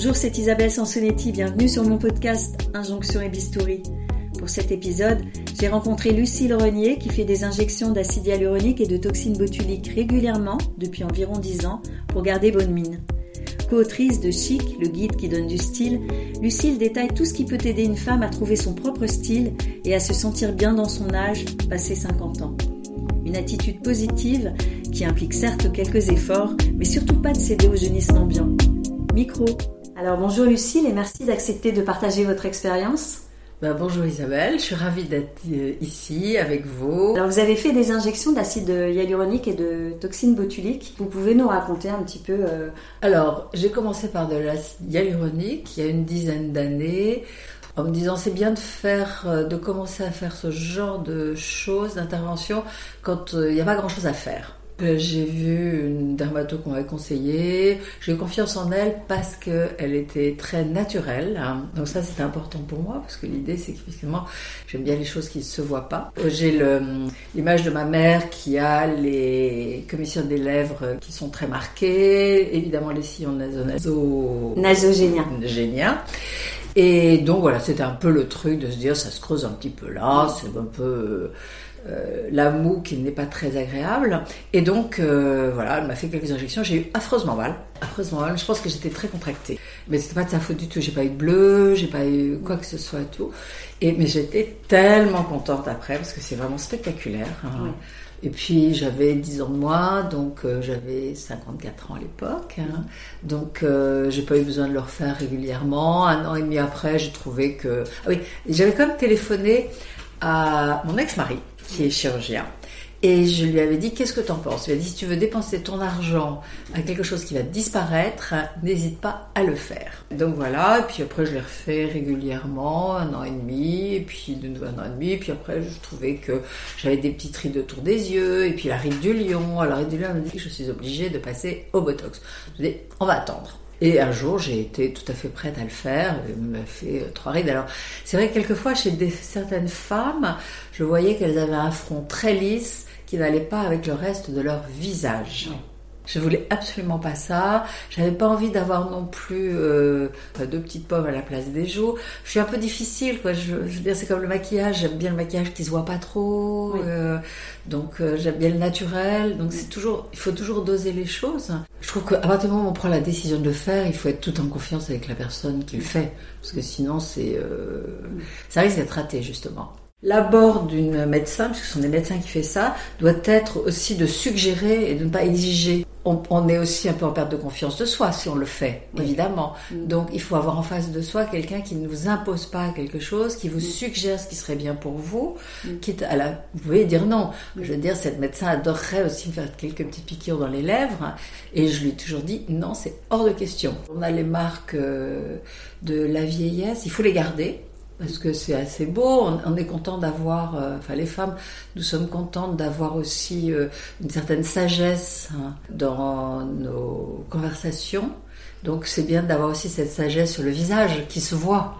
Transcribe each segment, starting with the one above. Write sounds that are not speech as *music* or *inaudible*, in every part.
Bonjour, c'est Isabelle Sansonetti, bienvenue sur mon podcast Injonction et Bistouri. Pour cet épisode, j'ai rencontré Lucille Renier qui fait des injections d'acide hyaluronique et de toxines botuliques régulièrement depuis environ 10 ans pour garder bonne mine. Co-autrice de Chic, le guide qui donne du style, Lucille détaille tout ce qui peut aider une femme à trouver son propre style et à se sentir bien dans son âge, passé 50 ans. Une attitude positive qui implique certes quelques efforts, mais surtout pas de céder au jeunisme ambiant. Micro. Alors bonjour Lucille et merci d'accepter de partager votre expérience. Ben, bonjour Isabelle, je suis ravie d'être euh, ici avec vous. Alors vous avez fait des injections d'acide hyaluronique et de toxines botuliques. Vous pouvez nous raconter un petit peu euh, Alors j'ai commencé par de l'acide hyaluronique il y a une dizaine d'années en me disant c'est bien de faire, euh, de commencer à faire ce genre de choses, d'intervention quand il n'y a pas grand chose à faire. J'ai vu une dermato qu'on m'avait conseillée. J'ai eu confiance en elle parce qu'elle était très naturelle. Donc ça, c'était important pour moi parce que l'idée, c'est qu'effectivement, j'aime bien les choses qui ne se voient pas. J'ai l'image de ma mère qui a les commissions des lèvres qui sont très marquées. Évidemment, les sillons naso nasogéniens. Et donc voilà, c'était un peu le truc de se dire ça se creuse un petit peu là, c'est un peu euh, la moue qui n'est pas très agréable. Et donc, euh, voilà, elle m'a fait quelques injections. J'ai eu affreusement mal. Affreusement mal. Je pense que j'étais très contractée. Mais c'était pas de sa faute du tout. J'ai pas eu de bleu, j'ai pas eu quoi que ce soit et tout. Et, mais j'étais tellement contente après parce que c'est vraiment spectaculaire. Hein. Et puis j'avais 10 ans de moins, donc euh, j'avais 54 ans à l'époque. Hein. Donc j'ai pas eu besoin de le refaire régulièrement. Un an et demi après, j'ai trouvé que... Ah oui, j'avais quand même téléphoné à mon ex-mari qui est chirurgien. Et je lui avais dit, qu'est-ce que tu en penses? Il m'a dit, si tu veux dépenser ton argent à quelque chose qui va disparaître, n'hésite pas à le faire. Donc voilà, et puis après je l'ai refait régulièrement, un an et demi, et puis de nouveau un an et demi, et puis après je trouvais que j'avais des petites rides autour des yeux, et puis la ride du lion. Alors la ride du lion, dit je suis obligée de passer au Botox. Je lui ai dit, on va attendre. Et un jour, j'ai été tout à fait prête à le faire. Il m'a fait euh, trois rides. Alors, c'est vrai que quelquefois, chez certaines femmes, je voyais qu'elles avaient un front très lisse qui n'allait pas avec le reste de leur visage. Je voulais absolument pas ça. J'avais pas envie d'avoir non plus euh, deux petites pommes à la place des joues. Je suis un peu difficile, quoi. Je, veux dire, c'est comme le maquillage. J'aime bien le maquillage qui se voit pas trop. Euh, donc euh, j'aime bien le naturel. Donc c'est toujours, il faut toujours doser les choses. Je trouve qu'à partir du moment où on prend la décision de le faire, il faut être tout en confiance avec la personne qui le fait, parce que sinon c'est, euh, ça risque d'être raté justement. L'abord d'une médecin, puisque ce sont des médecins qui font ça, doit être aussi de suggérer et de ne pas exiger. On, est aussi un peu en perte de confiance de soi si on le fait, évidemment. Mm. Donc il faut avoir en face de soi quelqu'un qui ne vous impose pas quelque chose, qui vous mm. suggère ce qui serait bien pour vous, mm. quitte à la... Vous pouvez dire non. Je veux dire, cette médecin adorerait aussi me faire quelques petites piqûres dans les lèvres. Et je lui ai toujours dit non, c'est hors de question. On a les marques euh, de la vieillesse, il faut les garder parce que c'est assez beau. On, est content d'avoir, euh, enfin les femmes, nous sommes contentes d'avoir aussi euh, une certaine sagesse hein, dans nos conversations. Donc c'est bien d'avoir aussi cette sagesse sur le visage qui se voit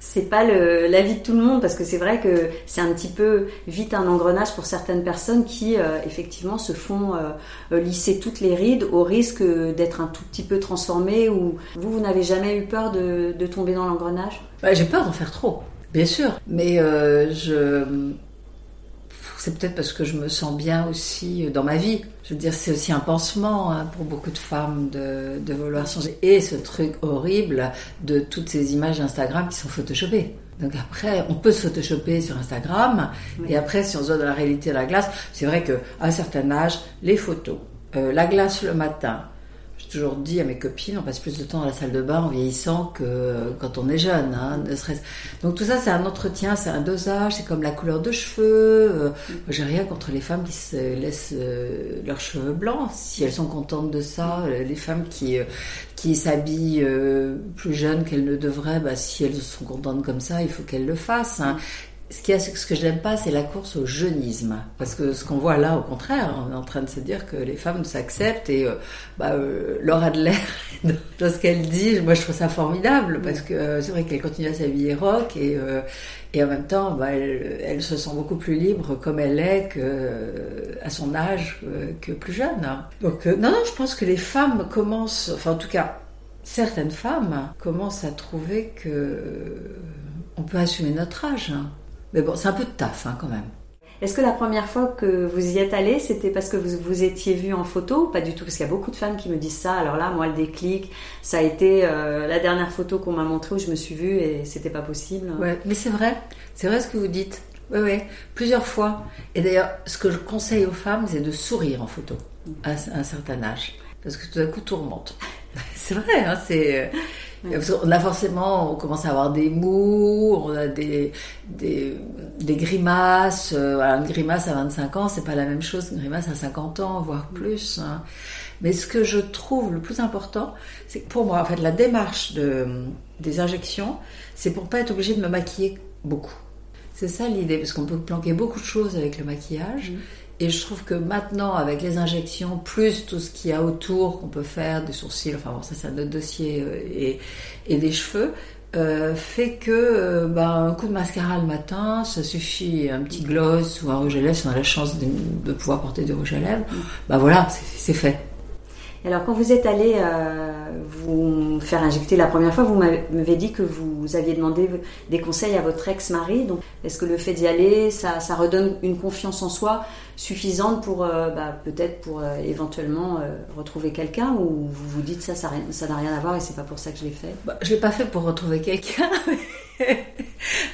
c'est pas l'avis de tout le monde parce que c'est vrai que c'est un petit peu vite un engrenage pour certaines personnes qui euh, effectivement se font euh, lisser toutes les rides au risque d'être un tout petit peu transformées ou vous vous n'avez jamais eu peur de, tomber dans l'engrenage? Bah, J'ai peur d'en faire trop, bien sûr, mais euh, c'est peut-être parce que je me sens bien aussi euh, dans ma vie. Je veux dire, c'est aussi un pansement hein, pour beaucoup de femmes de, de, vouloir changer. Et ce truc horrible de toutes ces images Instagram qui sont photoshopées. Donc après, on peut se photoshopper sur Instagram. Et après, si on se voit dans la réalité de la glace, c'est vrai qu'à un certain âge, les photos, euh, la glace le matin, toujours dit à mes copines, on passe plus de temps dans la salle de bain en vieillissant que quand on est jeune. Hein, Donc tout ça, c'est un entretien, c'est un dosage, c'est comme la couleur de cheveux. Euh, j'ai rien contre les femmes qui se laissent euh, leurs cheveux blancs, si elles sont contentes de ça. Euh, les femmes qui qui s'habillent plus jeunes qu'elles ne devraient, bah, si elles sont contentes comme ça, il faut qu'elles le fassent. Hein ce, qui ce que je n'aime pas, c'est la course au jeunisme. Parce que ce qu'on voit là, au contraire, on est en train de se dire que les femmes s'acceptent et euh, euh, Laura Adler, *laughs* dans ce qu'elle dit, moi je trouve ça formidable parce que euh, c'est vrai qu'elle continue à s'habiller rock et, euh, et en même temps, bah, elle, se sent beaucoup plus libre comme elle est que, à son âge que plus jeune. Donc non, non, je pense que les femmes commencent, enfin en tout cas, certaines femmes commencent à trouver que on peut assumer notre âge. Mais bon, c'est un peu de taf hein, quand même. Est-ce que la première fois que vous y êtes allé, c'était parce que vous vous étiez vu en photo Pas du tout, parce qu'il y a beaucoup de femmes qui me disent ça. Alors là, moi, le déclic, ça a été euh, la dernière photo qu'on m'a montrée où je me suis vue et c'était pas possible. Ouais, mais c'est vrai, c'est vrai ce que vous dites. Oui, oui, plusieurs fois. Et d'ailleurs, ce que je conseille aux femmes, c'est de sourire en photo à un certain âge. Parce que tout d'un coup, tout remonte. *laughs* C'est vrai, hein, c'est. euh, parce qu'on a forcément, on commence à avoir des mous, on a des, des, des grimaces. euh, une grimace à 25 ans, c'est pas la même chose qu'une grimace à 50 ans, voire plus. hein. Mais ce que je trouve le plus important, c'est que pour moi, en fait, la démarche de, des injections, c'est pour pas être obligé de me maquiller beaucoup. C'est ça l'idée, parce qu'on peut planquer beaucoup de choses avec le maquillage. Et je trouve que maintenant, avec les injections, plus tout ce qu'il y a autour qu'on peut faire, des sourcils, enfin bon, ça c'est un autre dossier, euh, et, et des cheveux, euh, fait que euh, bah, un coup de mascara le matin, ça suffit, un petit gloss ou un rouge à lèvres, si on a la chance de, de pouvoir porter du rouge à lèvres, bah voilà, c'est fait. Alors, quand vous êtes allé euh, vous faire injecter la première fois, vous m'avez dit que vous aviez demandé des conseils à votre ex-mari. Donc, est-ce que le fait d'y aller, ça, redonne une confiance en soi suffisante pour euh, bah, peut-être pour euh, éventuellement retrouver quelqu'un ou vous vous dites ça, ça n'a rien à voir et c'est pas pour ça que je l'ai fait? Bah, je l'ai pas fait pour retrouver quelqu'un, *laughs*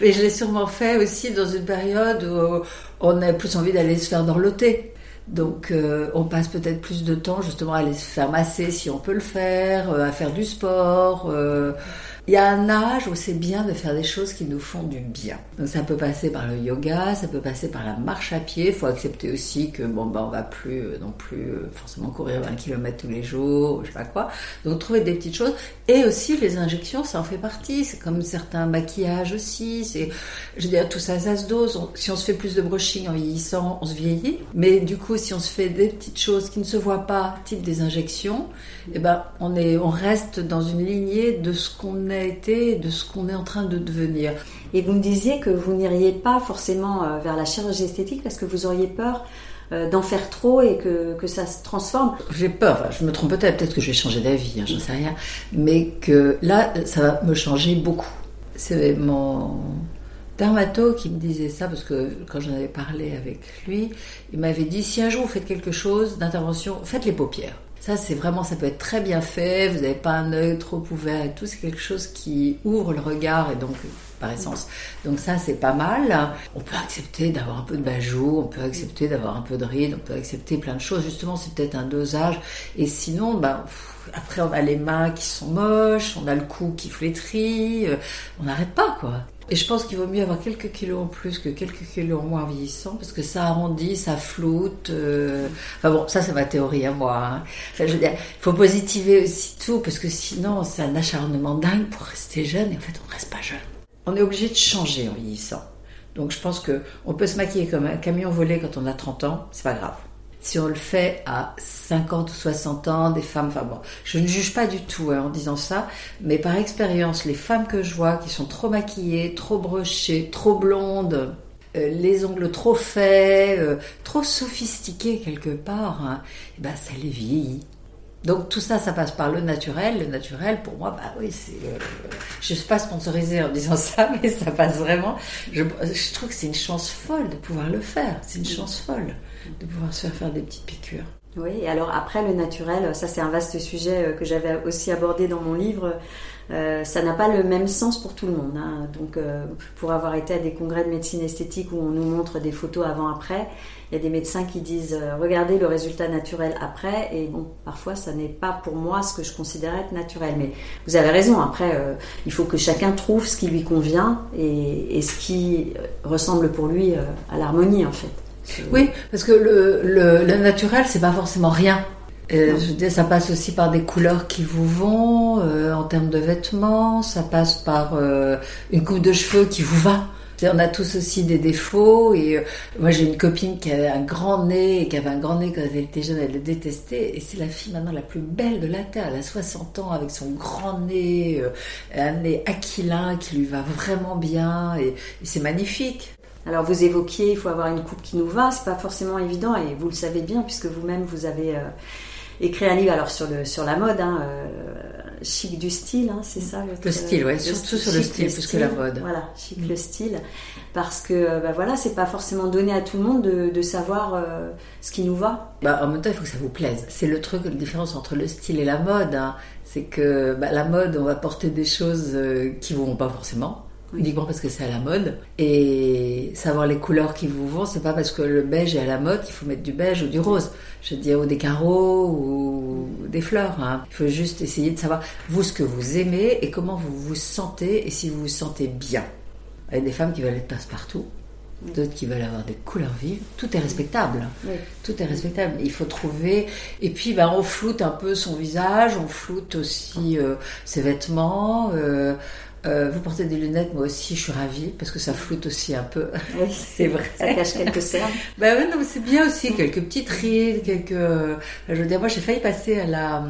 mais je l'ai sûrement fait aussi dans une période où on a plus envie d'aller se faire dorloter. Donc euh, on passe peut-être plus de temps justement à aller se faire masser si on peut le faire, euh, à faire du sport. euh. Il y a un âge où c'est bien de faire des choses qui nous font du bien. Donc ça peut passer par le yoga, ça peut passer par la marche à pied. Il faut accepter aussi que bon bah on va plus euh, non plus euh, forcément courir 20 km tous les jours, je sais pas quoi. Donc trouver des petites choses et aussi les injections, ça en fait partie. C'est comme certains maquillages aussi. C'est, je veux dire, tout ça, ça se dose. On- si on se fait plus de brushing en vieillissant, on se vieillit. Mais du coup, si on se fait des petites choses qui ne se voient pas, type des injections, eh ben, on est, on reste dans une lignée de ce qu'on été, de ce qu'on est en train de devenir. Et vous me disiez que vous n'iriez pas forcément euh, vers la chirurgie esthétique parce que vous auriez peur euh, d'en faire trop et que, que ça se transforme. J'ai peur, je me trompe peut-être, peut-être que je vais changer d'avis, hein, j'en sais rien, mais que là, ça va me changer beaucoup. C'est mon dermato qui me disait ça, parce que quand j'en avais parlé avec lui, il m'avait dit, si un jour vous faites quelque chose d'intervention, faites les paupières. Ça, c'est vraiment, ça peut être très bien fait, vous n'avez pas un œil trop ouvert et tout, c'est quelque chose qui ouvre le regard et donc, par essence. Donc ça, c'est pas mal. On peut accepter d'avoir un peu de bajou, on peut accepter d'avoir un peu de rides, on peut accepter plein de choses. Justement, c'est peut-être un dosage. Et sinon, pff, après, on a les mains qui sont moches, on a le cou qui flétrit, euh, on n'arrête pas, quoi. Et je pense qu'il vaut mieux avoir quelques kilos en plus que quelques kilos en moins en vieillissant, parce que ça arrondit, ça floute. euh, Enfin bon, ça c'est ma théorie à moi. hein. Enfin, je il faut positiver aussi tout, parce que sinon c'est un acharnement dingue pour rester jeune, et en fait on reste pas jeune. On est obligé de changer en vieillissant. Donc je pense que on peut se maquiller comme un camion volé quand on a 30 ans, c'est pas grave. Si on le fait à 50 ou 60 ans, des femmes, enfin bon, je ne juge pas du tout hein, en disant ça, mais par expérience, les femmes que je vois qui sont trop maquillées, trop brochées, trop blondes, euh, les ongles trop faits, euh, trop sophistiqués quelque part, hein, eh ben ça les vieillit. Donc tout ça, ça passe par le naturel. Le naturel, pour moi, bah oui, c'est. euh, je ne suis pas sponsorisée en disant ça, *laughs* mais ça passe vraiment. Je, je trouve que c'est une chance folle de pouvoir le faire. C'est une chance folle de pouvoir se faire faire des petites piqûres. Oui, et alors après le naturel, ça c'est un vaste sujet euh, que j'avais aussi abordé dans mon livre. Euh, ça n'a pas le même sens pour tout le monde. hein. Donc, euh, pour avoir été à des congrès de médecine esthétique où on nous montre des photos avant-après, il y a des médecins qui disent regardez le résultat naturel après. Et bon, parfois, ça n'est pas pour moi ce que je considère être naturel. Mais vous avez raison. Après, il faut que chacun trouve ce qui lui convient et, ce qui ressemble pour lui à l'harmonie, en fait. Oui, parce que le, le, le naturel, c'est pas forcément rien. Euh, je ça passe aussi par des couleurs qui vous vont, euh, en termes de vêtements, ça passe par euh, une coupe de cheveux qui vous va. On a tous aussi des défauts et moi j'ai une copine qui avait un grand nez et qui avait un grand nez quand elle était jeune, elle le détestait et c'est la fille maintenant la plus belle de la terre. Elle a 60 ans avec son grand nez, un nez aquilin qui lui va vraiment bien et, et c'est magnifique. Alors vous évoquiez, il faut avoir une coupe qui nous va, c'est pas forcément évident et vous le savez bien puisque vous-même vous avez euh, écrit un livre alors sur le sur la mode. hein, euh, chic du style, hein, c'est ça Le style, ouais, surtout sur le style, plus que la mode. Voilà, chic le style. Parce que, bah voilà, c'est pas forcément donné à tout le monde de, savoir ce qui nous va. Bah, en même temps, il faut que ça vous plaise. C'est le truc, la différence entre le style et la mode. Hein. C'est que bah, la mode, on va porter des choses qui vont pas forcément uniquement parce que c'est à la mode. Et savoir les couleurs qui vous vont, c'est pas parce que le beige est à la mode qu'il faut mettre du beige ou du rose. Je veux dire, ou des carreaux ou des fleurs. Hein. Il faut juste essayer de savoir, vous, ce que vous aimez et comment vous vous sentez et si vous vous sentez bien. Il y a des femmes qui veulent être passe-partout d'autres qui veulent avoir des couleurs vives. Tout est respectable. Tout est respectable. Il faut trouver. Et puis, ben, on floute un peu son visage, on floute aussi euh, ses vêtements. Euh, euh, vous portez des lunettes, moi aussi, je suis ravie parce que ça floute aussi un peu. Oui, *laughs* c'est vrai. Ça cache quelques cernes. ben oui, non, c'est bien aussi quelques petites rides, quelques. Euh, je veux dire, moi, j'ai failli passer à la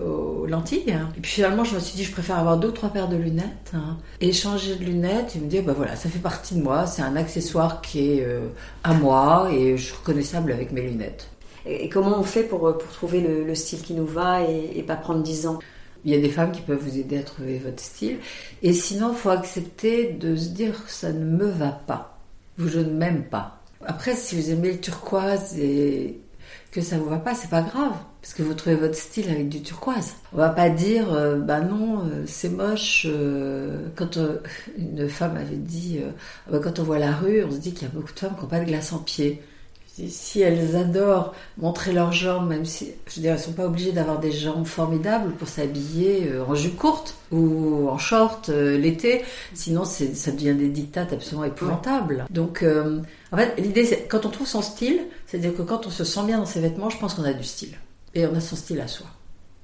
euh, aux lentilles. Hein. Et puis finalement, je me suis dit, je préfère avoir deux ou trois paires de lunettes hein. et changer de lunettes. Et me dire, ben voilà, ça fait partie de moi. C'est un accessoire qui est à moi et je suis reconnaissable avec mes lunettes. Et comment on fait pour, pour trouver le, style qui nous va et, et pas prendre 10 ans? Il y a des femmes qui peuvent vous aider à trouver votre style. Et sinon, il faut accepter de se dire ça ne me va pas. Vous, je ne m'aime pas. Après, si vous aimez le turquoise et que ça vous va pas, c'est pas grave. Parce que vous trouvez votre style avec du turquoise. On va pas dire, bah non, euh, c'est moche. Euh, quand *laughs* une femme avait dit, bah, quand on voit la rue, on se dit qu'il y a beaucoup de femmes qui n'ont pas de glace en pied si elles adorent montrer leurs jambes, même si, je veux dire, elles sont pas obligées d'avoir des jambes formidables pour s'habiller euh, en jupe courte ou en short euh, l'été, sinon ça devient des dictates absolument épouvantables. Donc, euh, en fait, l'idée, c'est quand on trouve son style, c'est-à-dire que quand on se sent bien dans ses vêtements, je pense qu'on a du style et on a son style à soi.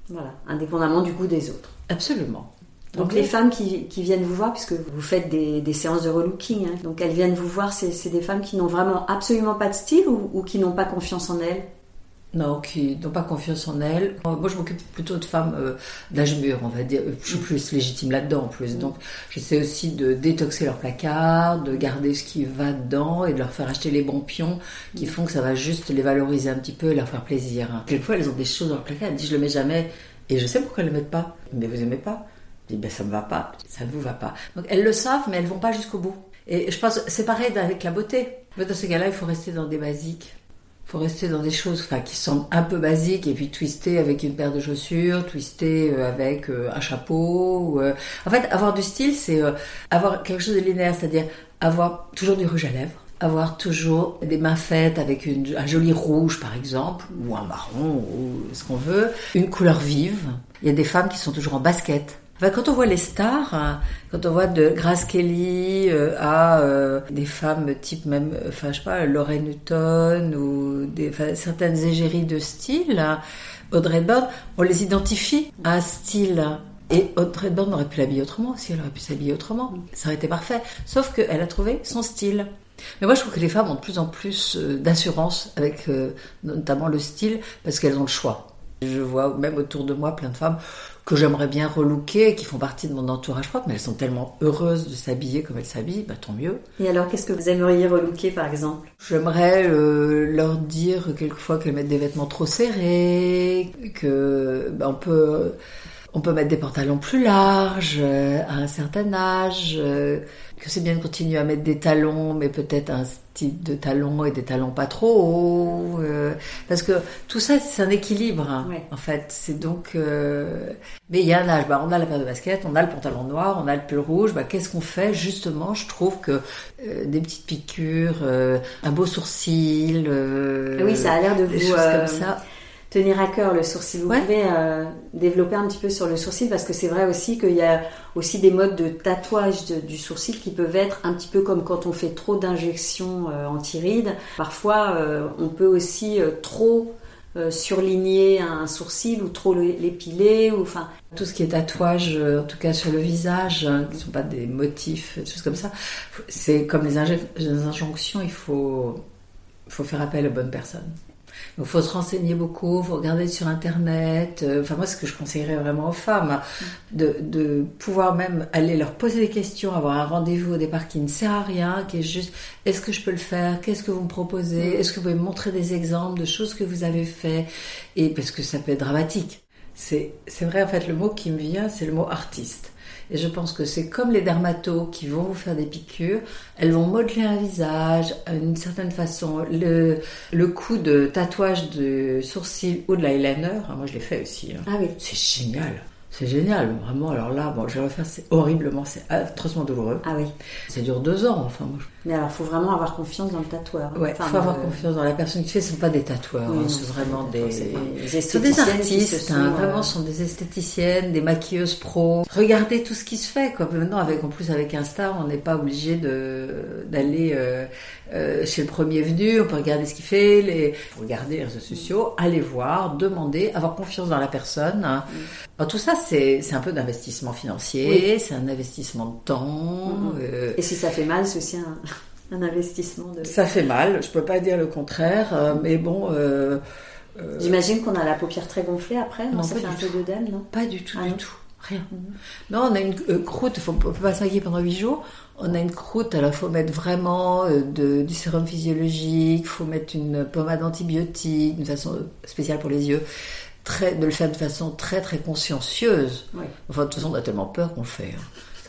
Voilà, indépendamment du goût des autres. Absolument. Donc les femmes qui, viennent vous voir, puisque vous faites des, séances de relooking, hein, donc elles viennent vous voir, c'est des femmes qui n'ont vraiment absolument pas de style ou, qui n'ont pas confiance en elles? Non, qui n'ont pas confiance en elles. Moi, je m'occupe plutôt de femmes euh, d'âge mûr, on va dire. Je suis plus légitime là-dedans, en plus. Donc, j'essaie aussi de détoxer leur placard, de garder ce qui va dedans et de leur faire acheter les bons pions qui font que ça va juste les valoriser un petit peu et leur faire plaisir. Quelquefois, elles ont des choses dans leur placard. Elles disent, je le mets jamais. Et je sais pourquoi elles le mettent pas. Mais vous aimez pas dis, ben, ça me va pas, ça ne vous va pas. Donc elles le savent, mais elles vont pas jusqu'au bout. Et je pense, c'est pareil avec la beauté. Mais dans ces cas-là, il faut rester dans des basiques. Il faut rester dans des choses qui semblent un peu basiques et puis twister avec une paire de chaussures, twister euh, avec euh, un chapeau. Euh. En fait, avoir du style, c'est avoir quelque chose de linéaire, c'est-à-dire avoir toujours du rouge à lèvres, avoir toujours des mains faites avec un joli rouge par exemple, ou un marron, ou ce qu'on veut, une couleur vive. Il y a des femmes qui sont toujours en basket quand on voit les stars, hein, quand on voit de Grace Kelly euh, à euh, des femmes type même, euh, enfin je sais pas, Lorraine Newton ou certaines égéries de style, hein, Audrey Hepburn, on les identifie à un style. Et Audrey Hepburn aurait pu l'habiller autrement si elle aurait pu s'habiller autrement. Ça aurait été parfait. Sauf qu'elle a trouvé son style. Mais moi, je trouve que les femmes ont de plus en plus d'assurance avec notamment le style parce qu'elles ont le choix. Je vois même autour de moi plein de femmes que j'aimerais bien relooker, qui font partie de mon entourage propre, mais elles sont tellement heureuses de s'habiller comme elles s'habillent, bah, tant mieux. Et alors, qu'est-ce que vous aimeriez relooker, par exemple? J'aimerais euh, leur dire quelquefois qu'elles mettent des vêtements trop serrés, que bah, on peut on peut mettre des pantalons plus larges euh, à un certain âge, euh, que c'est bien de continuer à mettre des talons, mais peut-être un style de talons et des talons pas trop hauts, euh, parce que tout ça c'est un équilibre hein, en fait. C'est donc, mais il y a un âge. Bah, on a la paire de baskets, on a le pantalon noir, on a le pull rouge. Bah, qu'est-ce qu'on fait? Justement Je trouve que des petites piqûres, un beau sourcil, oui, ça a l'air de vous comme ça tenir à cœur le sourcil. Vous pouvez euh, développer un petit peu sur le sourcil parce que c'est vrai aussi qu'il y a aussi des modes de tatouage du sourcil qui peuvent être un petit peu comme quand on fait trop d'injections euh, anti-rides. Parfois, euh, on peut aussi trop surligner un sourcil ou trop l'épiler ou enfin tout ce qui est tatouage en tout cas sur le visage hein, qui ne sont pas des motifs des choses comme ça c'est comme les, les injonctions il faut faut faire appel aux bonnes personnes il faut se renseigner beaucoup, faut regarder sur Internet. Euh, enfin, moi, ce que je conseillerais vraiment aux femmes, de, de, pouvoir même aller leur poser des questions, avoir un rendez-vous au départ qui ne sert à rien, qui est juste est-ce que je peux le faire Qu'est-ce que vous me proposez Est-ce que vous pouvez me montrer des exemples de choses que vous avez fait? Et parce que ça peut être dramatique c'est vrai, en fait, le mot qui me vient, c'est le mot artiste. Et je pense que c'est comme les dermatos qui vont vous faire des piqûres, elles vont modeler un visage d'une certaine façon. Le, le coup de tatouage de sourcil ou de l'eyeliner, moi je l'ai fait aussi. Hein. Ah oui. C'est génial. C'est génial, vraiment. Alors là, bon, je vais refaire, c'est horriblement, c'est atrocement douloureux. Ah oui. Ça dure deux ans, enfin. Mais alors, il faut vraiment avoir confiance dans le tatoueur. Hein. Ouais, il faut avoir euh, confiance dans la personne qui fait. Ce ne sont pas des tatoueurs, hein, c'est vraiment des. C'est des artistes, hein, vraiment, euh, ce sont des esthéticiennes, des maquilleuses pro. Regardez tout ce qui se fait, quoi. Maintenant, avec, en plus, avec Insta, on n'est pas obligé d'aller euh, chez le premier venu, on peut regarder ce qu'il fait, les... regarder les réseaux sociaux, aller voir, demander, avoir confiance dans la personne. Mm. tout ça, c'est un peu d'investissement financier, c'est un investissement de temps. Mm-hmm. Et si ça fait mal, c'est aussi un, *laughs* un investissement de... Ça fait mal, je peux pas dire le contraire, euh, mais bon... Euh, euh, J'imagine qu'on a la paupière très gonflée après, non, Ça fait un peu d'œdème, non? Pas du tout, du tout. Rien. Mhm. Non, on a une croûte, on ne peut pas s'inquiéter pendant 8 jours. On a une croûte, alors il faut mettre vraiment de, du sérum physiologique, il faut mettre une pommade antibiotique, d'une façon spéciale pour les yeux. Très, de le faire de façon très très consciencieuse. Enfin, de toute façon, on a tellement peur qu'on le fait. Hein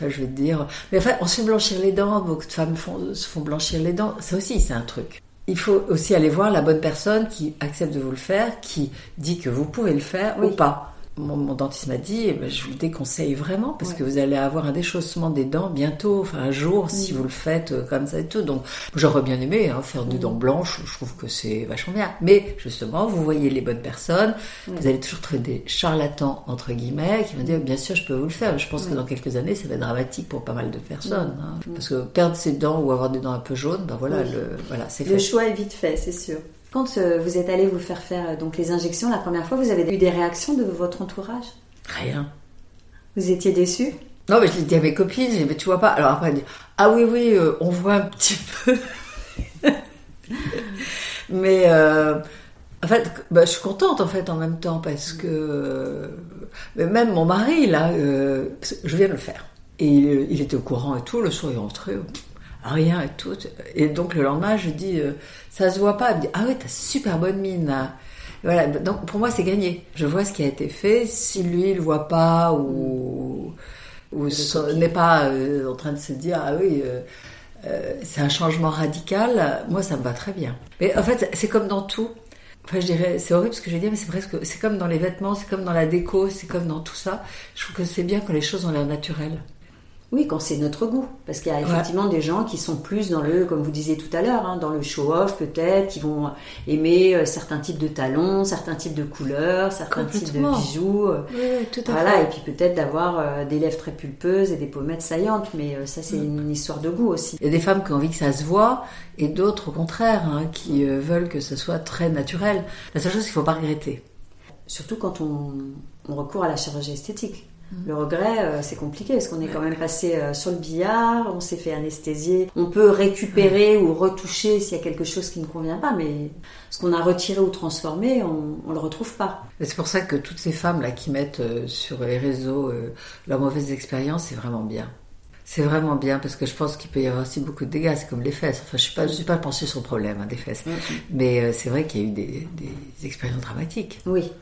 je vais te dire. Mais enfin, on se fait blanchir les dents, beaucoup de femmes font, se font blanchir les dents. Ça aussi, c'est un truc. Il faut aussi aller voir la bonne personne qui accepte de vous le faire, qui dit que vous pouvez le faire ou pas mon, dentiste m'a dit, eh ben, je vous le déconseille vraiment parce que vous allez avoir un déchaussement des dents bientôt, enfin un jour, si vous le faites euh, comme ça et tout. Donc j'aurais bien aimé hein, faire des dents blanches, je trouve que c'est vachement bien. Mais justement, vous voyez les bonnes personnes, vous allez toujours trouver des charlatans entre guillemets qui vont dire, bien sûr, je peux vous le faire. Je pense que dans quelques années, ça va être dramatique pour pas mal de personnes, hein. parce que perdre ses dents ou avoir des dents un peu jaunes, ben voilà, le voilà, c'est Le choix est vite fait, c'est sûr. Quand euh, vous êtes allé vous faire faire euh, donc les injections la première fois, vous avez eu des réactions de votre entourage? Rien. Vous étiez déçu? Non, mais je l'ai dit à mes copines, mais tu vois pas. Alors après, elle dit Ah oui, oui, euh, on voit un petit peu. *laughs* mais en fait, bah, je suis contente en fait en même temps parce que même mon mari, là, je viens de le faire. Et il, était au courant et tout, le soir il est rentré rien et tout. Et donc le lendemain, je dis, euh, ça se voit pas. Elle me dit, ah ouais, t'as super bonne mine. Voilà, donc pour moi c'est gagné. Je vois ce qui a été fait. Si lui il voit pas ou, ou n'est pas euh, en train de se dire, ah oui, euh, c'est un changement radical, moi ça me va très bien. Mais en fait, c'est comme dans tout. Enfin, je dirais, c'est horrible ce que je vais dire, mais c'est presque, c'est comme dans les vêtements, c'est comme dans la déco, c'est comme dans tout ça. Je trouve que c'est bien quand les choses ont l'air naturelles. Oui, quand c'est notre goût. Parce qu'il y a effectivement des gens qui sont plus dans le, comme vous disiez tout à l'heure, hein, dans le show-off peut-être, qui vont aimer euh, certains types de talons, certains types de couleurs, certains types de bijoux. Euh, oui, tout à voilà, et puis peut-être d'avoir euh, des lèvres très pulpeuses et des pommettes saillantes. Mais ça, c'est mm. une histoire de goût aussi. Il y a des femmes qui ont envie que ça se voit et d'autres, au contraire, hein, qui veulent que ce soit très naturel. La seule chose, qu'il ne faut pas regretter. Surtout quand on recourt à la chirurgie esthétique. Le regret, euh, c'est compliqué parce qu'on est quand même passé euh, sur le billard, on s'est fait anesthésier. On peut récupérer ou retoucher s'il y a quelque chose qui ne convient pas, mais ce qu'on a retiré ou transformé, on, ne le retrouve pas. C'est pour ça que toutes ces femmes là qui mettent euh, sur les réseaux leurs mauvaises expériences, c'est vraiment bien. C'est vraiment bien parce que je pense qu'il peut y avoir aussi beaucoup de dégâts. C'est comme les fesses. Enfin, je suis pas, je suis pas pensée sur le problème hein, des fesses, mais c'est vrai qu'il y a eu des, expériences dramatiques. Oui,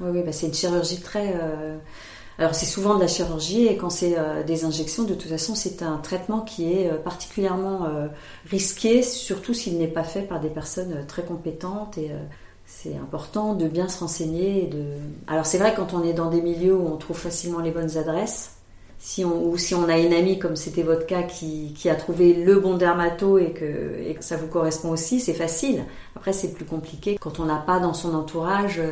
oui, oui bah, c'est une chirurgie très alors c'est souvent de la chirurgie et quand c'est euh, des injections, de toute façon c'est un traitement qui est euh, particulièrement euh, risqué, surtout s'il n'est pas fait par des personnes très compétentes et c'est important de bien se renseigner. Alors c'est vrai quand on est dans des milieux où on trouve facilement les bonnes adresses, si on, ou si on a une amie comme c'était votre cas qui, a trouvé le bon dermato et que ça vous correspond aussi, c'est facile. Après c'est plus compliqué quand on n'a pas dans son entourage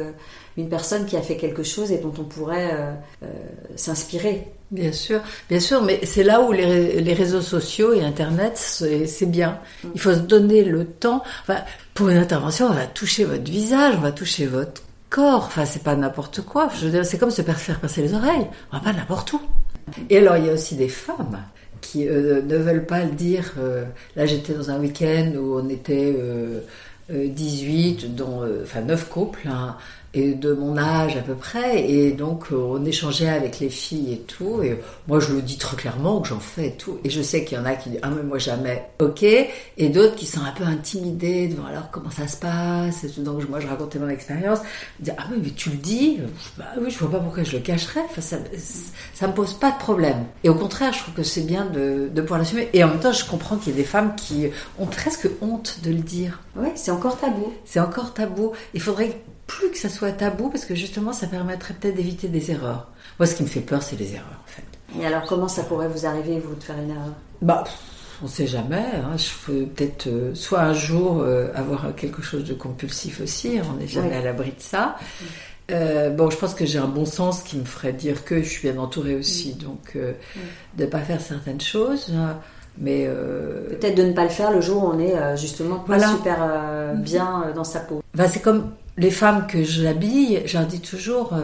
une personne qui a fait quelque chose et dont on pourrait euh, euh, s'inspirer. Bien sûr, bien sûr, mais c'est là où les, réseaux sociaux et Internet, c'est bien. Mm. Il faut se donner le temps. Enfin, pour une intervention, on va toucher votre visage, on va toucher votre corps. Enfin, c'est pas n'importe quoi. C'est comme se faire passer les oreilles. On va pas n'importe où. Et alors, il y a aussi des femmes qui euh, ne veulent pas le dire. là, j'étais dans un week-end où on était 18, dont, enfin 9 couples. Hein, et de mon âge à peu près. Et donc, euh, on échangeait avec les filles et tout. Et moi, je le dis très clairement que j'en fais et tout. Et je sais qu'il y en a qui disent, ah, mais moi jamais, ok. Et d'autres qui sont un peu intimidés devant alors comment ça se passe. Et. Donc, moi, je racontais mon expérience. Dire, ah, oui, mais tu le dis. Bah oui, je vois pas pourquoi je le cacherais. Enfin, ça, ça me pose pas de problème. Et au contraire, je trouve que c'est bien de, de pouvoir l'assumer. Et en même temps, je comprends qu'il y a des femmes qui ont presque honte de le dire. Oui, c'est encore tabou. C'est encore tabou. Il faudrait plus que ça soit tabou parce que justement ça permettrait peut-être d'éviter des erreurs. Moi ce qui me fait peur c'est les erreurs en fait. Et alors comment ça pourrait vous arriver vous de faire une erreur? Bah on sait jamais. Hein. Je peux peut-être euh, soit un jour euh, avoir quelque chose de compulsif aussi. On n'est jamais à l'abri de ça. Euh, bon, je pense que j'ai un bon sens qui me ferait dire que je suis bien entourée aussi, donc de ne pas faire certaines choses. Mais peut-être de ne pas le faire le jour où on est justement pas super bien dans sa peau. Bah, c'est comme les femmes que j'habille, je leur dis toujours, euh,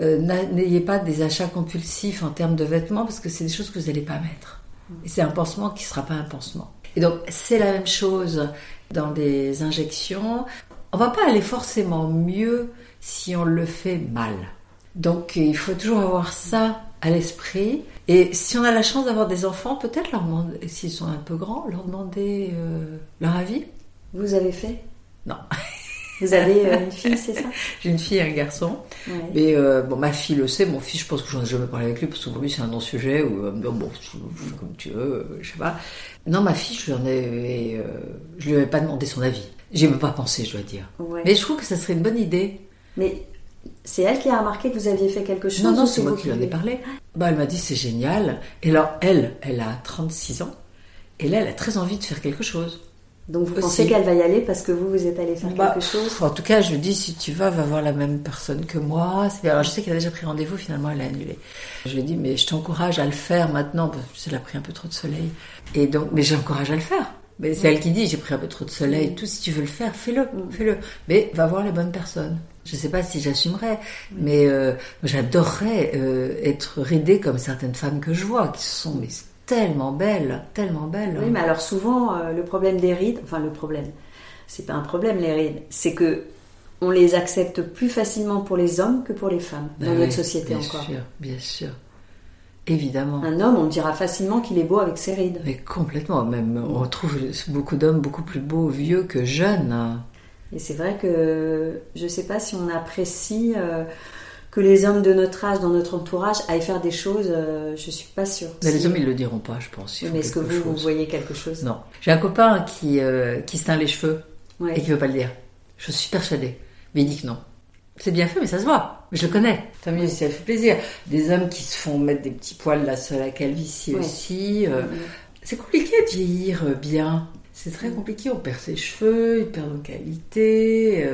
euh, n'ayez pas des achats compulsifs en termes de vêtements parce que c'est des choses que vous n'allez pas mettre. Et c'est un pansement qui ne sera pas un pansement. Et donc c'est la même chose dans des injections. On va pas aller forcément mieux si on le fait mal. Donc il faut toujours avoir ça à l'esprit. Et si on a la chance d'avoir des enfants, peut-être leur demander, s'ils sont un peu grands, leur demander euh, leur avis. Vous avez fait? Non. *laughs* Vous avez euh, une fille, c'est ça? J'ai une fille et un garçon. Mais euh, bon, ma fille le sait. Mon fils, je pense que j'en ai jamais parlé avec lui parce que pour lui c'est un non-sujet. Ou bon, comme tu veux, je sais pas. Non, ma fille, je lui en ai, je lui avais pas demandé son avis. J'ai même pas pensé, je dois dire. Mais je trouve que ça serait une bonne idée. Mais c'est elle qui a remarqué que vous aviez fait quelque chose Non, non, c'est moi qui lui en ai parlé. Bah, elle m'a dit c'est génial. Et alors, elle, elle a 36 ans. Et là, elle a très envie de faire quelque chose. Donc vous pensez qu'elle va y aller parce que vous, vous êtes allé faire bah, quelque chose En tout cas, je dis, si tu vas, va voir la même personne que moi. Alors je sais qu'elle a déjà pris rendez-vous, finalement elle a annulé. Je lui ai dit, mais je t'encourage à le faire maintenant, parce qu'elle a pris un peu trop de soleil. Et donc, mais j'encourage à le faire. Mais c'est elle qui dit, j'ai pris un peu trop de soleil, tout, si tu veux le faire, fais-le, mm. fais-le. Mais va voir les bonnes personnes. Je ne sais pas si j'assumerais, mais euh, j'adorerais euh, être ridée comme certaines femmes que je vois, qui sont mais tellement belle, tellement belle. Oui, mais alors souvent, euh, le problème des rides, enfin le problème, c'est pas un problème les rides, c'est que on les accepte plus facilement pour les hommes que pour les femmes dans ben notre société bien encore. Bien sûr, bien sûr. Évidemment. Un homme, on dira facilement qu'il est beau avec ses rides. Mais complètement, même on trouve beaucoup d'hommes beaucoup plus beaux vieux que jeunes. Et c'est vrai que je ne sais pas si on apprécie euh, que les hommes de notre âge, dans notre entourage, aillent faire des choses, euh, je suis pas sûre. Mais les hommes, ils le diront pas, je pense. mais est-ce que vous, vous voyez quelque chose? Non. J'ai un copain qui, euh, qui se teint les cheveux et qui veut pas le dire. Je suis persuadée. Mais il dit que non. C'est bien fait, mais ça se voit. Mais je le connais. Tant mieux ça fait plaisir. Des hommes qui se font mettre des petits poils là sur la calvitie aussi. C'est compliqué de vieillir bien. C'est très compliqué, on perd ses cheveux, ils perdent en qualité.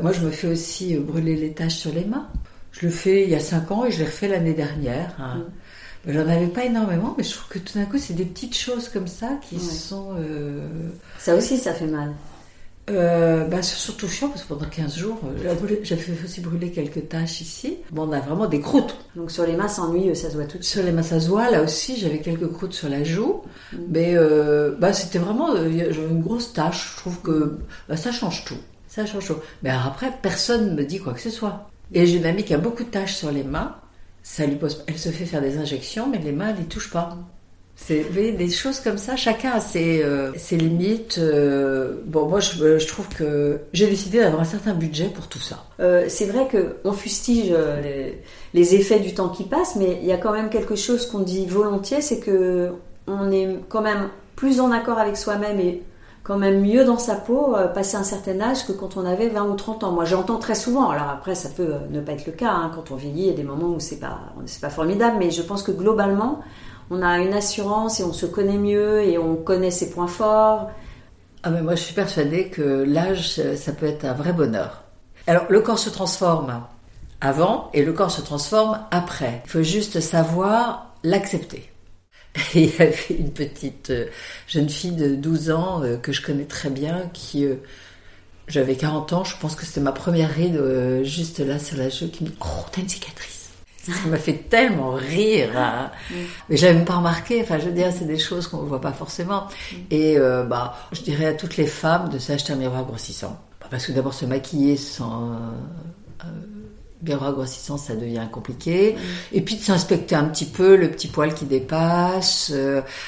moi, je me fais aussi brûler les taches sur les mains. Je le fais il y a 5 ans et je l'ai refait l'année dernière. Hein. Mm. J'en avais pas énormément, mais je trouve que tout d'un coup, c'est des petites choses comme ça qui sont. Euh, ça aussi, ça fait mal. Euh, bah, c'est surtout chiant parce que pendant 15 jours, euh, j'avais aussi brûlé quelques taches ici. Bon, on a vraiment des croûtes. Donc sur les mains, ennuyeux, ça se voit tout de suite. Sur les mains, ça se voit. Là aussi, j'avais quelques croûtes sur la joue. Mm. Mais euh, bah, c'était vraiment j'avais une grosse tache. Je trouve que bah, ça change tout. Ça change tout. Mais après, personne ne me dit quoi que ce soit. Et j'ai une amie qui a beaucoup de taches sur les mains. Ça lui pose, elle se fait faire des injections, mais les mains, elle n'y touche pas. C'est, des choses comme ça, chacun a ses, euh, limites. Euh, bon, moi, je, trouve que j'ai décidé d'avoir un certain budget pour tout ça. Euh, c'est vrai qu'on fustige les, effets du temps qui passe, mais il y a quand même quelque chose qu'on dit volontiers, c'est que on est quand même plus en accord avec soi-même et quand même mieux dans sa peau passer un certain âge que quand on avait 20 ou 30 ans. Moi, j'entends très souvent. Alors après, ça peut ne pas être le cas. Hein. Quand on vieillit, il y a des moments où c'est pas, c'est pas formidable. Mais je pense que globalement, on a une assurance et on se connaît mieux et on connaît ses points forts. Ah mais moi, je suis persuadée que l'âge, ça peut être un vrai bonheur. Alors, le corps se transforme avant et le corps se transforme après. Il faut juste savoir l'accepter. *laughs* il y avait une petite euh, jeune fille de 12 ans euh, que je connais très bien qui euh, j'avais 40 ans, je pense que c'était ma première ride juste là sur la joue qui me dit "Oh, t'as une cicatrice." Ça m'a fait tellement rire. Hein. Mm. Mais j'avais même pas remarqué. Enfin, je veux dire, c'est des choses qu'on ne voit pas forcément. Mm. Et bah, je dirais à toutes les femmes de s'acheter un miroir grossissant. Parce que d'abord, se maquiller sans bien grossissant, ça devient compliqué. Et puis de s'inspecter un petit peu le petit poil qui dépasse.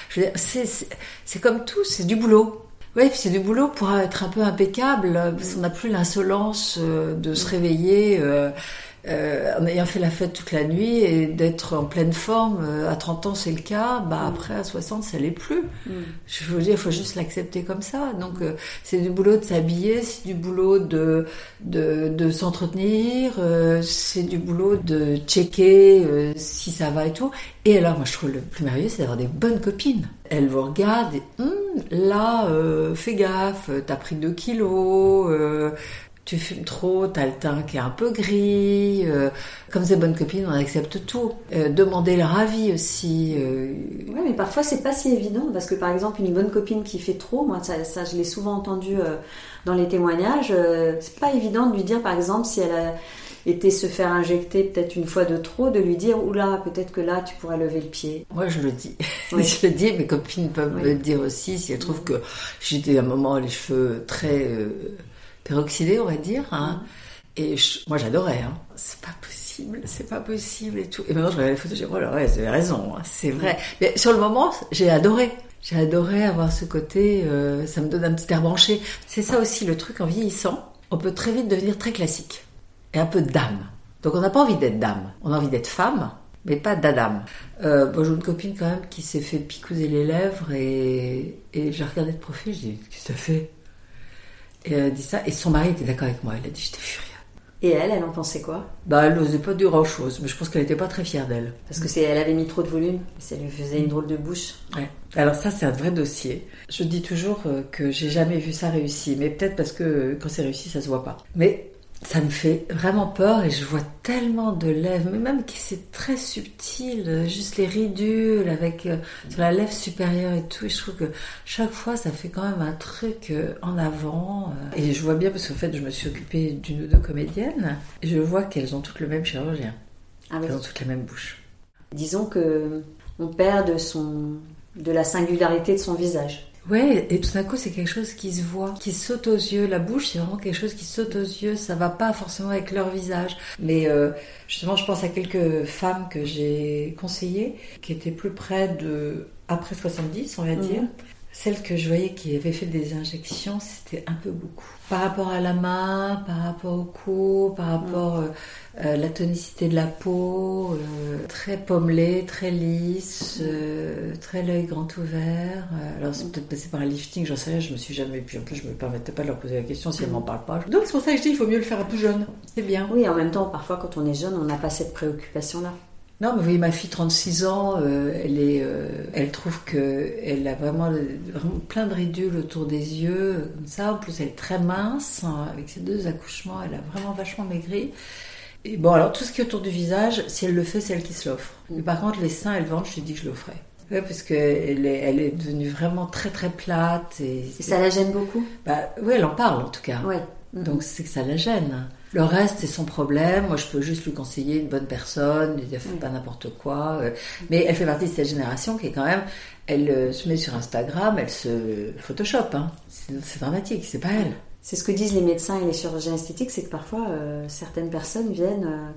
c'est comme tout, c'est du boulot. Oui, c'est du boulot pour être un peu impeccable, parce qu'on n'a plus l'insolence de se réveiller euh, en ayant fait la fête toute la nuit et d'être en pleine forme, euh, à 30 ans c'est le cas, bah mm. après à 60 ça l'est plus. Mm. Je veux dire, il faut juste l'accepter comme ça. Donc euh, c'est du boulot de s'habiller, c'est du boulot de, de, de s'entretenir, c'est du boulot de checker si ça va et tout. Et alors moi je trouve le plus merveilleux c'est d'avoir des bonnes copines. Elles vous regardent et hum, là, fais gaffe, t'as pris 2 kilos tu fumes trop, t'as le teint qui est un peu gris. Euh, comme ces bonnes copines, on accepte tout. Euh, demander leur avis aussi. Euh... Oui, mais parfois c'est pas si évident parce que par exemple une bonne copine qui fait trop, moi ça, ça je l'ai souvent entendu euh, dans les témoignages, c'est pas évident de lui dire par exemple si elle a été se faire injecter peut-être une fois de trop, de lui dire oula peut-être que là tu pourrais lever le pied. Moi je le dis, *laughs* je le dis, mes copines peuvent me le dire aussi si elles trouvent que j'étais à un moment les cheveux très peroxydé, on va dire. Hein. Et moi, j'adorais. Hein. C'est pas possible, c'est pas possible et tout. Et maintenant, je regarde les photos, je dis, oh là, ouais, vous avez raison, hein, c'est vrai. Mais sur le moment, j'ai adoré. J'ai adoré avoir ce côté, euh, ça me donne un petit air branché. C'est ça aussi le truc en vieillissant. On peut très vite devenir très classique et un peu d'âme. Donc on n'a pas envie d'être dame, on a envie d'être femme, mais pas d'Adam. Euh, j'ai une copine quand même qui s'est fait picouser les lèvres et, et j'ai regardé de profil, j'ai dit qu'est-ce que ça fait? Et elle a dit ça, et son mari était d'accord avec moi. Elle a dit j'étais furieux. Et elle, elle en pensait quoi? Bah, elle n'osait pas dire grand chose, mais je pense qu'elle n'était pas très fière d'elle. Parce que c'est, elle avait mis trop de volume, ça lui faisait une drôle de bouche. Ouais. Alors ça, c'est un vrai dossier. Je dis toujours euh, que j'ai jamais vu ça réussi, mais peut-être parce que quand c'est réussi, ça se voit pas. Mais ça me fait vraiment peur et je vois tellement de lèvres, mais même qui c'est très subtil, juste les ridules avec euh, sur la lèvre supérieure et tout. Et je trouve que chaque fois ça fait quand même un truc euh, en avant. Euh. et je vois bien parce qu'en fait je me suis occupée d'une ou deux comédiennes et je vois qu'elles ont toutes le même chirurgien. Ah elles ont toutes la même bouche. Disons que on perd de son de la singularité de son visage. Ouais, et tout d'un coup, c'est quelque chose qui se voit, qui saute aux yeux. La bouche, c'est vraiment quelque chose qui saute aux yeux. Ça va pas forcément avec leur visage. Mais euh, justement, je pense à quelques femmes que j'ai conseillées, qui étaient plus près de après 70, on va dire. Celles que je voyais qui avaient fait des injections, c'était un peu beaucoup. Par rapport à la main, par rapport au cou, par rapport à euh, euh, la tonicité de la peau, euh, très pommelée, très lisse, très l'œil grand ouvert. alors c'est peut-être passé par un lifting, j'en sais rien, je me suis jamais... Puis en plus je me permettais pas de leur poser la question si elles m'en parlent pas. Donc c'est pour ça que je dis il faut mieux le faire un peu jeune. C'est bien. Oui, en même temps, parfois quand on est jeune, on n'a pas cette préoccupation-là. Non, mais vous voyez, ma fille, 36 ans, euh, elle, est, euh, elle trouve qu'elle a vraiment, vraiment, plein de ridules autour des yeux, comme ça. En plus, elle est très mince. Hein, avec ses deux accouchements, elle a vraiment vachement maigri. Et bon, alors, tout ce qui est autour du visage, si elle le fait, c'est elle qui se l'offre. Mais par contre, les seins et le ventre, je lui ai dit que je l'offrais. Oui, parce qu'elle est, elle est devenue vraiment très très plate. Et, ça la gêne beaucoup? Bah, Oui, elle en parle en tout cas. Ouais. Donc c'est que ça la gêne. Le reste, c'est son problème. Moi, je peux juste lui conseiller une bonne personne, lui dire fais pas n'importe quoi. Euh. Mais elle fait partie de cette génération qui est quand même, elle euh, se met sur Instagram, elle se Photoshop. Hein. C'est dramatique, c'est pas elle. C'est ce que disent les médecins et les chirurgiens esthétiques, c'est que parfois euh, certaines personnes viennent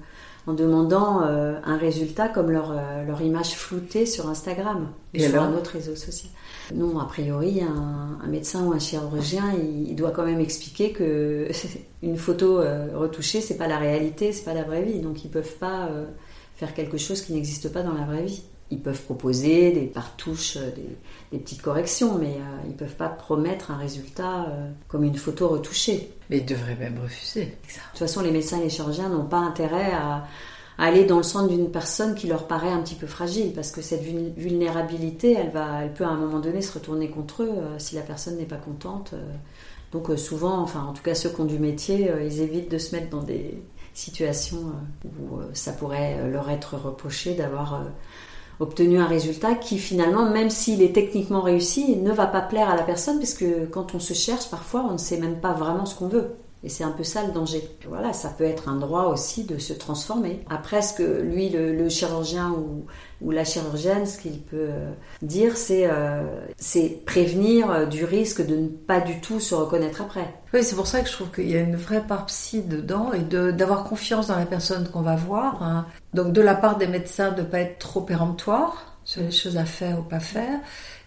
en demandant un résultat comme leur, leur image floutée sur Instagram ou sur un autre réseau social. Non, a priori, un, médecin ou un chirurgien, il, doit quand même expliquer que *laughs* une photo euh, retouchée, c'est pas la réalité, c'est pas la vraie vie. Donc ils peuvent pas euh, faire quelque chose qui n'existe pas dans la vraie vie. Ils peuvent proposer des partouches, euh, des, petites corrections, mais ils peuvent pas promettre un résultat comme une photo retouchée. Mais ils devraient même refuser. De toute façon, les médecins et les chirurgiens n'ont pas intérêt à, aller dans le centre d'une personne qui leur paraît un petit peu fragile, parce que cette vulnérabilité, elle, va, elle peut à un moment donné se retourner contre eux euh, si la personne n'est pas contente. Euh. donc euh, souvent, enfin en tout cas ceux qui ont du métier, ils évitent de se mettre dans des situations où ça pourrait leur être reproché d'avoir obtenu un résultat qui finalement, même s'il est techniquement réussi, ne va pas plaire à la personne, parce que quand on se cherche, parfois on ne sait même pas vraiment ce qu'on veut. Et c'est un peu ça le danger. Voilà, ça peut être un droit aussi de se transformer. Après, ce que lui, le, chirurgien ou, la chirurgienne, ce qu'il peut euh, dire, c'est euh, prévenir euh, du risque de ne pas du tout se reconnaître après. Oui, c'est pour ça que je trouve qu'il y a une vraie part psy dedans et d'avoir confiance dans la personne qu'on va voir. Hein. Donc de la part des médecins, de ne pas être trop péremptoire sur les choses à faire ou pas faire,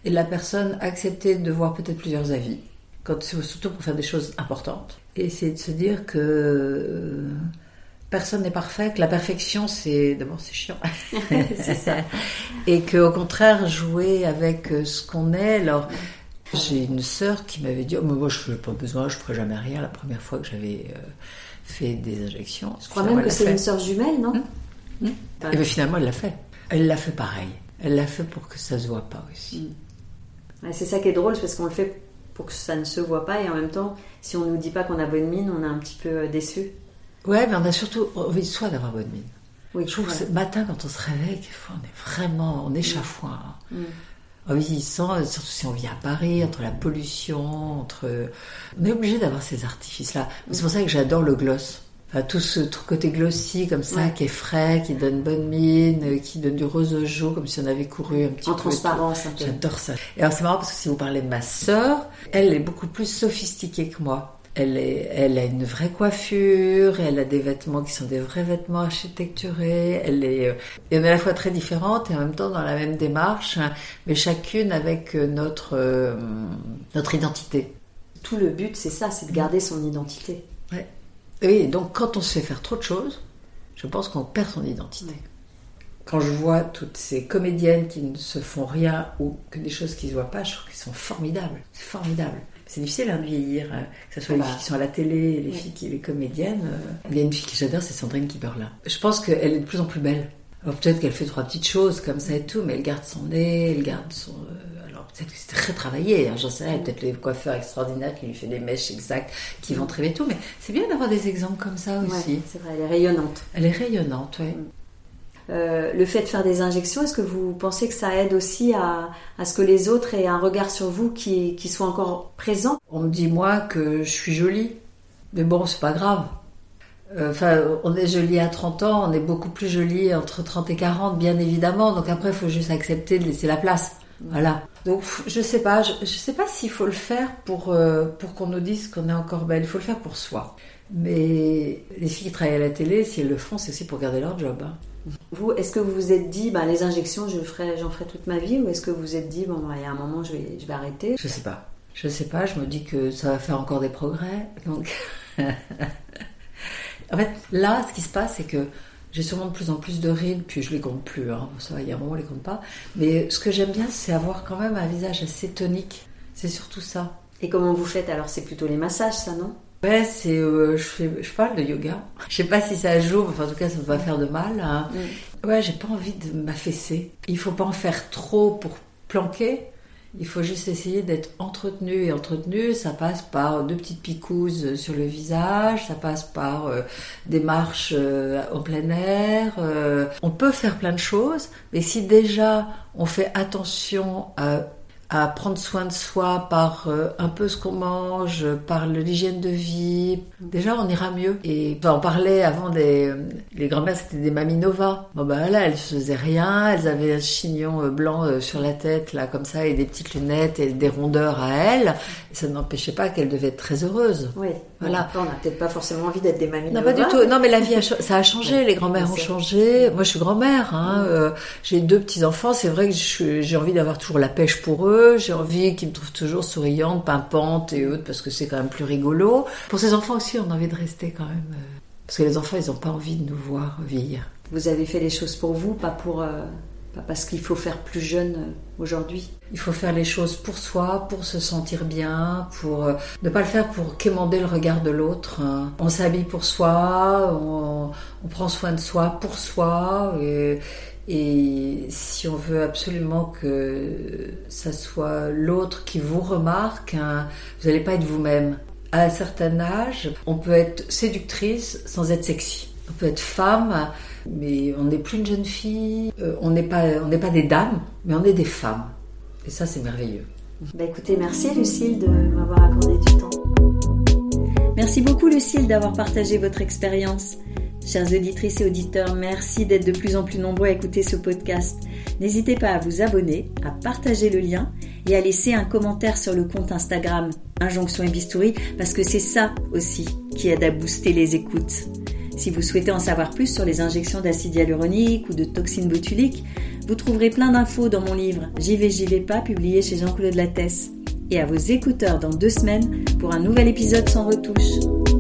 et la personne accepter de voir peut-être plusieurs avis quand, surtout pour faire des choses importantes. Et c'est de se dire que euh, personne n'est parfait, que la perfection, c'est d'abord c'est chiant. *laughs* c'est ça. Et qu'au contraire, jouer avec euh, ce qu'on est. Alors, j'ai une sœur qui m'avait dit oh, mais Moi, je n'ai pas besoin, je ne ferai jamais rien la première fois que j'avais euh, fait des injections. Je crois même que c'est une sœur jumelle, non hum, hum. Et bien finalement, elle l'a fait. Elle l'a fait pareil. Elle l'a fait pour que ça se voit pas aussi. Hum. c'est ça qui est drôle, parce qu'on le fait pour que ça ne se voit pas. Et en même temps, si on ne nous dit pas qu'on a bonne mine, on est un petit peu euh, déçu. Ouais, mais on a surtout envie de soi d'avoir bonne mine. Oui, je trouve que ce matin, quand on se réveille, on est vraiment en échafouin. Mm. Mm. oui, surtout si on vit à Paris, entre la pollution, entre... On est obligé d'avoir ces artifices-là. C'est pour ça que j'adore le gloss tout ce côté glossy comme ça, qui est frais, qui donne bonne mine, euh, qui donne du rose au jour, comme si on avait couru un petit en peu. En transparence, J'adore ça. Et alors c'est marrant parce que si vous parlez de ma sœur, elle est beaucoup plus sophistiquée que moi. Elle, est, elle a une vraie coiffure, elle a des vêtements qui sont des vrais vêtements architecturés. Elle est, euh, et on est à la fois très différentes et en même temps dans la même démarche, hein, mais chacune avec euh, notre notre identité. Tout le but, c'est ça, c'est de garder son identité. Oui, donc quand on se fait faire trop de choses, je pense qu'on perd son identité. Quand je vois toutes ces comédiennes qui ne se font rien ou que des choses qui ne se voient pas, je trouve qu'elles sont formidables. C'est formidable. C'est difficile hein, de vieillir, hein, que ce soit les ah filles bah. qui sont à la télé, les filles qui les comédiennes. Euh. Il y a une fille que j'adore, c'est Sandrine Kiberlin. Je pense qu'elle est de plus en plus belle. Alors peut-être qu'elle fait trois petites choses comme ça et tout, mais elle garde son nez, elle garde son, euh, c'est très travaillé, hein, j'en sais rien, peut-être les coiffeurs extraordinaires qui lui fait des mèches exactes, qui vont très bien tout, mais c'est bien d'avoir des exemples comme ça aussi. c'est vrai, elle est rayonnante. Elle est rayonnante, oui. Mm. Euh, le fait de faire des injections, est-ce que vous pensez que ça aide aussi à, ce que les autres aient un regard sur vous qui, qui soit encore présent? On me dit moi que je suis jolie, mais bon, c'est pas grave. Euh, enfin, on est jolie à 30 ans, on est beaucoup plus jolie entre 30 et 40, bien évidemment. Donc après, il faut juste accepter de laisser la place. Voilà. Donc je sais pas, je, sais pas s'il faut le faire pour euh, pour qu'on nous dise qu'on est encore belle. Il faut le faire pour soi. Mais les filles qui travaillent à la télé, si elles le font, c'est aussi pour garder leur job. Hein. Vous, est-ce que vous vous êtes dit, bah, les injections, je ferai, j'en ferai toute ma vie, ou est-ce que vous vous êtes dit, bon, bah, il y a un moment, je vais, je vais arrêter? Je sais pas. Je sais pas. Je me dis que ça va faire encore des progrès. Donc, *laughs* en fait, là, ce qui se passe, c'est que j'ai sûrement de plus en plus de rides, puis je les compte plus. Hein. Ça va, il y a un moment, on les compte pas. Mais ce que j'aime bien, c'est avoir quand même un visage assez tonique. C'est surtout ça. Et comment vous faites alors? C'est plutôt les massages, ça, non? Ouais, c'est euh, je, fais, je parle de yoga. Je sais pas si ça joue, enfin en tout cas ça ne va pas faire de mal. Hein. Mm. Ouais, j'ai pas envie de m'affaisser. Il faut pas en faire trop pour planquer. Il faut juste essayer d'être entretenu et entretenu. Ça passe par deux petites picouses sur le visage, ça passe par euh, des marches euh, en plein air. Euh. On peut faire plein de choses, mais si déjà on fait attention à à prendre soin de soi par euh, un peu ce qu'on mange, par l'hygiène de vie, déjà on ira mieux. Et on parlait avant des les grand-mères c'était des maminova. Bon ben là elles faisaient rien, elles avaient un chignon euh, blanc euh, sur la tête là comme ça et des petites lunettes et des rondeurs à elles. ça n'empêchait pas qu'elles devaient être très heureuses. Oui. Voilà. on n'a peut-être pas forcément envie d'être des maminova. Non pas du tout. Non mais la vie a ça a changé, les grand-mères ont changé. Moi je suis grand-mère. Hein. j'ai deux petits enfants. C'est vrai que j'ai envie d'avoir toujours la pêche pour eux j'ai envie qu'ils me trouvent toujours souriante, pimpante et autres, parce que c'est quand même plus rigolo. Pour ces enfants aussi, on a envie de rester quand même. Euh, parce que les enfants, ils n'ont pas envie de nous voir vieillir. Vous avez fait les choses pour vous, pas pour. Euh, pas parce qu'il faut faire plus jeune euh, aujourd'hui. Il faut faire les choses pour soi, pour se sentir bien, pour ne pas le faire pour quémander le regard de l'autre. Hein. On s'habille pour soi, on, prend soin de soi pour soi. Et, et si on veut absolument que ça soit l'autre qui vous remarque, hein, vous n'allez pas être vous-même. À un certain âge, on peut être séductrice sans être sexy. On peut être femme, mais on n'est plus une jeune fille. Euh, on n'est pas, on n'est pas des dames, mais on est des femmes. Et ça, c'est merveilleux. Bah écoutez, merci Lucille de m'avoir accordé du temps. Merci beaucoup Lucille d'avoir partagé votre expérience. Chers auditrices et auditeurs, merci d'être de plus en plus nombreux à écouter ce podcast. N'hésitez pas à vous abonner, à partager le lien et à laisser un commentaire sur le compte Instagram Injonction et Bistouri parce que c'est ça aussi qui aide à booster les écoutes. Si vous souhaitez en savoir plus sur les injections d'acide hyaluronique ou de toxines botuliques, vous trouverez plein d'infos dans mon livre J'y vais, j'y vais pas, publié chez Jean-Claude Lattès. Et à vos écouteurs dans deux semaines pour un nouvel épisode sans retouche.